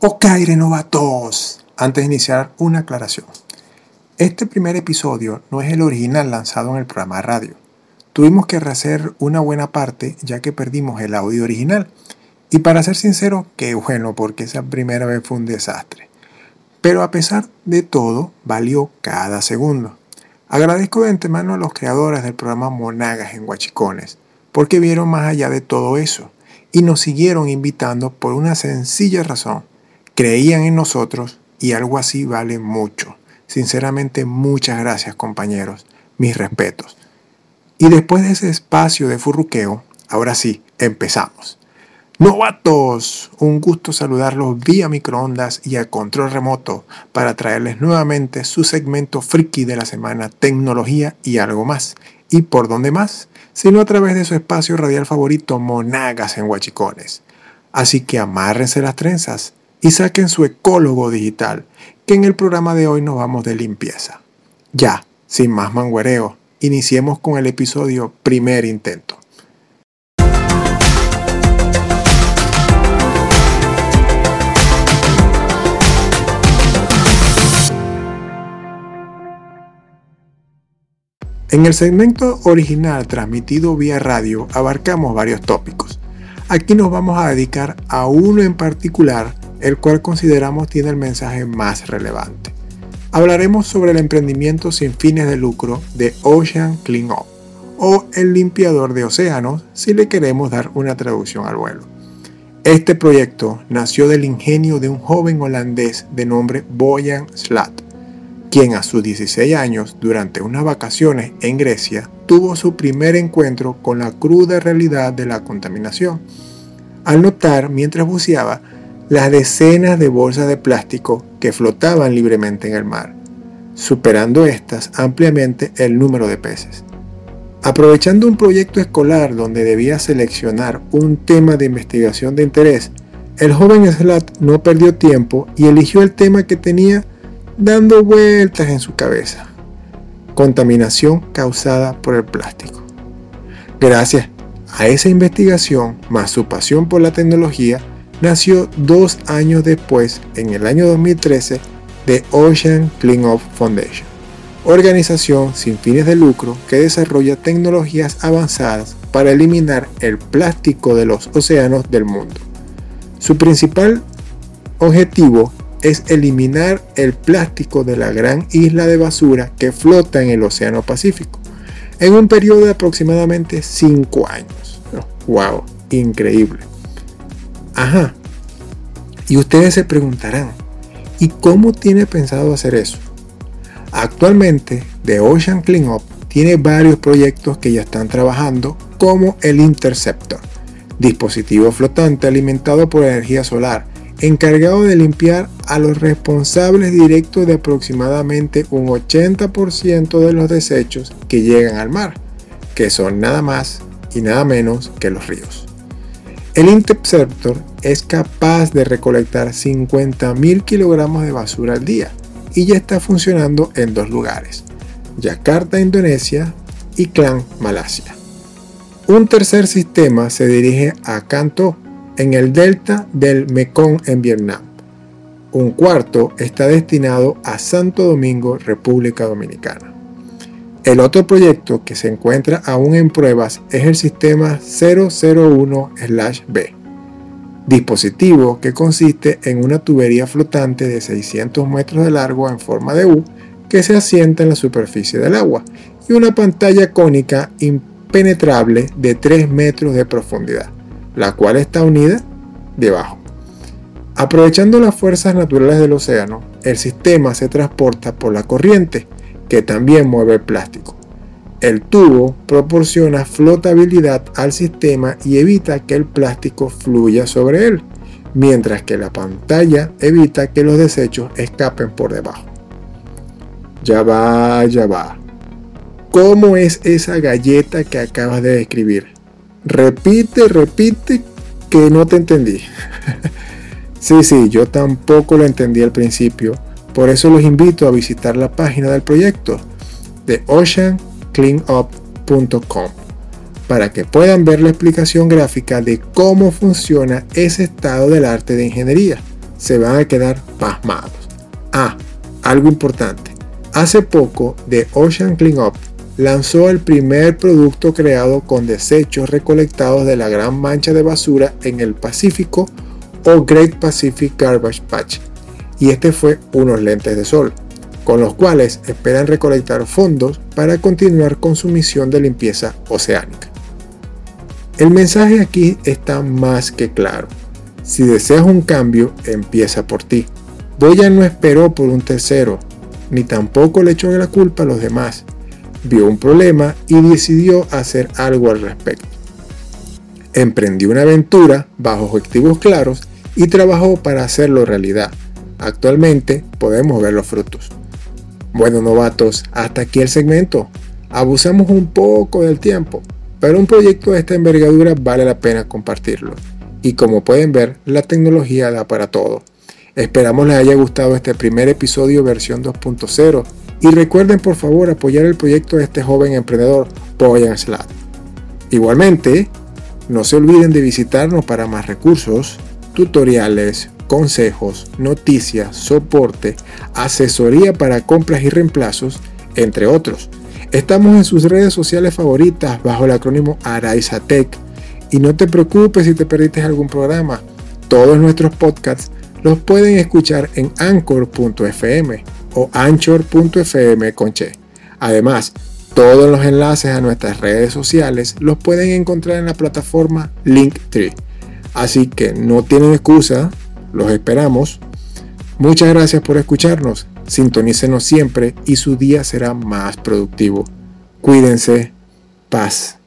Ocaire novatos. Antes de iniciar, una aclaración. Este primer episodio no es el original lanzado en el programa de radio. Tuvimos que rehacer una buena parte ya que perdimos el audio original. Y para ser sincero, qué bueno, porque esa primera vez fue un desastre. Pero a pesar de todo, valió cada segundo. Agradezco de antemano a los creadores del programa Monagas en Huachicones, porque vieron más allá de todo eso y nos siguieron invitando por una sencilla razón. Creían en nosotros y algo así vale mucho. Sinceramente, muchas gracias compañeros, mis respetos. Y después de ese espacio de furruqueo, ahora sí, empezamos. Novatos, un gusto saludarlos vía microondas y a control remoto para traerles nuevamente su segmento friki de la semana Tecnología y algo más. ¿Y por dónde más? Sino a través de su espacio radial favorito Monagas en Huachicones. Así que amárrense las trenzas y saquen su ecólogo digital, que en el programa de hoy nos vamos de limpieza. Ya, sin más manguereo, iniciemos con el episodio Primer Intento. En el segmento original transmitido vía radio abarcamos varios tópicos. Aquí nos vamos a dedicar a uno en particular, el cual consideramos tiene el mensaje más relevante. Hablaremos sobre el emprendimiento sin fines de lucro de Ocean Clean Up, o el limpiador de océanos, si le queremos dar una traducción al vuelo. Este proyecto nació del ingenio de un joven holandés de nombre Boyan Slat, quien a sus 16 años, durante unas vacaciones en Grecia, tuvo su primer encuentro con la cruda realidad de la contaminación, al notar mientras buceaba las decenas de bolsas de plástico que flotaban libremente en el mar, superando estas ampliamente el número de peces. Aprovechando un proyecto escolar donde debía seleccionar un tema de investigación de interés, el joven Slat no perdió tiempo y eligió el tema que tenía dando vueltas en su cabeza. Contaminación causada por el plástico. Gracias a esa investigación, más su pasión por la tecnología, nació dos años después, en el año 2013, The Ocean Cleanup Foundation, organización sin fines de lucro que desarrolla tecnologías avanzadas para eliminar el plástico de los océanos del mundo. Su principal objetivo es eliminar el plástico de la gran isla de basura que flota en el Océano Pacífico en un periodo de aproximadamente 5 años. ¡Wow! Increíble. Ajá. Y ustedes se preguntarán, ¿y cómo tiene pensado hacer eso? Actualmente, The Ocean Cleanup tiene varios proyectos que ya están trabajando, como el Interceptor, dispositivo flotante alimentado por energía solar encargado de limpiar a los responsables directos de aproximadamente un 80% de los desechos que llegan al mar, que son nada más y nada menos que los ríos. El Interceptor es capaz de recolectar 50.000 kilogramos de basura al día y ya está funcionando en dos lugares, Yakarta, Indonesia y Klang, Malasia. Un tercer sistema se dirige a Kanto, en el delta del Mekong en Vietnam. Un cuarto está destinado a Santo Domingo, República Dominicana. El otro proyecto que se encuentra aún en pruebas es el sistema 001-B, dispositivo que consiste en una tubería flotante de 600 metros de largo en forma de U que se asienta en la superficie del agua y una pantalla cónica impenetrable de 3 metros de profundidad la cual está unida debajo. Aprovechando las fuerzas naturales del océano, el sistema se transporta por la corriente, que también mueve el plástico. El tubo proporciona flotabilidad al sistema y evita que el plástico fluya sobre él, mientras que la pantalla evita que los desechos escapen por debajo. Ya va, ya va. ¿Cómo es esa galleta que acabas de describir? repite, repite, que no te entendí. sí, sí, yo tampoco lo entendí al principio. Por eso los invito a visitar la página del proyecto de oceancleanup.com para que puedan ver la explicación gráfica de cómo funciona ese estado del arte de ingeniería. se van a quedar pasmados. Ah, algo importante. Hace poco, The Ocean Cleanup lanzó el primer producto creado con desechos recolectados de la gran mancha de basura en el Pacífico o Great Pacific Garbage Patch. Y este fue unos lentes de sol, con los cuales esperan recolectar fondos para continuar con su misión de limpieza oceánica. El mensaje aquí está más que claro. Si deseas un cambio, empieza por ti. Boya no esperó por un tercero, ni tampoco le echó la culpa a los demás. Vio un problema y decidió hacer algo al respecto. Emprendió una aventura bajo objetivos claros y trabajó para hacerlo realidad. Actualmente podemos ver los frutos. Bueno, novatos, hasta aquí el segmento. Abusamos un poco del tiempo, pero un proyecto de esta envergadura vale la pena compartirlo. Y como pueden ver, la tecnología da para todo. Esperamos les haya gustado este primer episodio versión 2.0 y recuerden por favor apoyar el proyecto de este joven emprendedor, Boyan. Igualmente, no se olviden de visitarnos para más recursos, tutoriales, consejos, noticias, soporte, asesoría para compras y reemplazos, entre otros. Estamos en sus redes sociales favoritas bajo el acrónimo AraizaTech. Y no te preocupes si te perdiste algún programa. Todos nuestros podcasts los pueden escuchar en anchor.fm o anchor.fm. Además, todos los enlaces a nuestras redes sociales los pueden encontrar en la plataforma Linktree. Así que no tienen excusa, los esperamos. Muchas gracias por escucharnos. Sintonícenos siempre y su día será más productivo. Cuídense. Paz.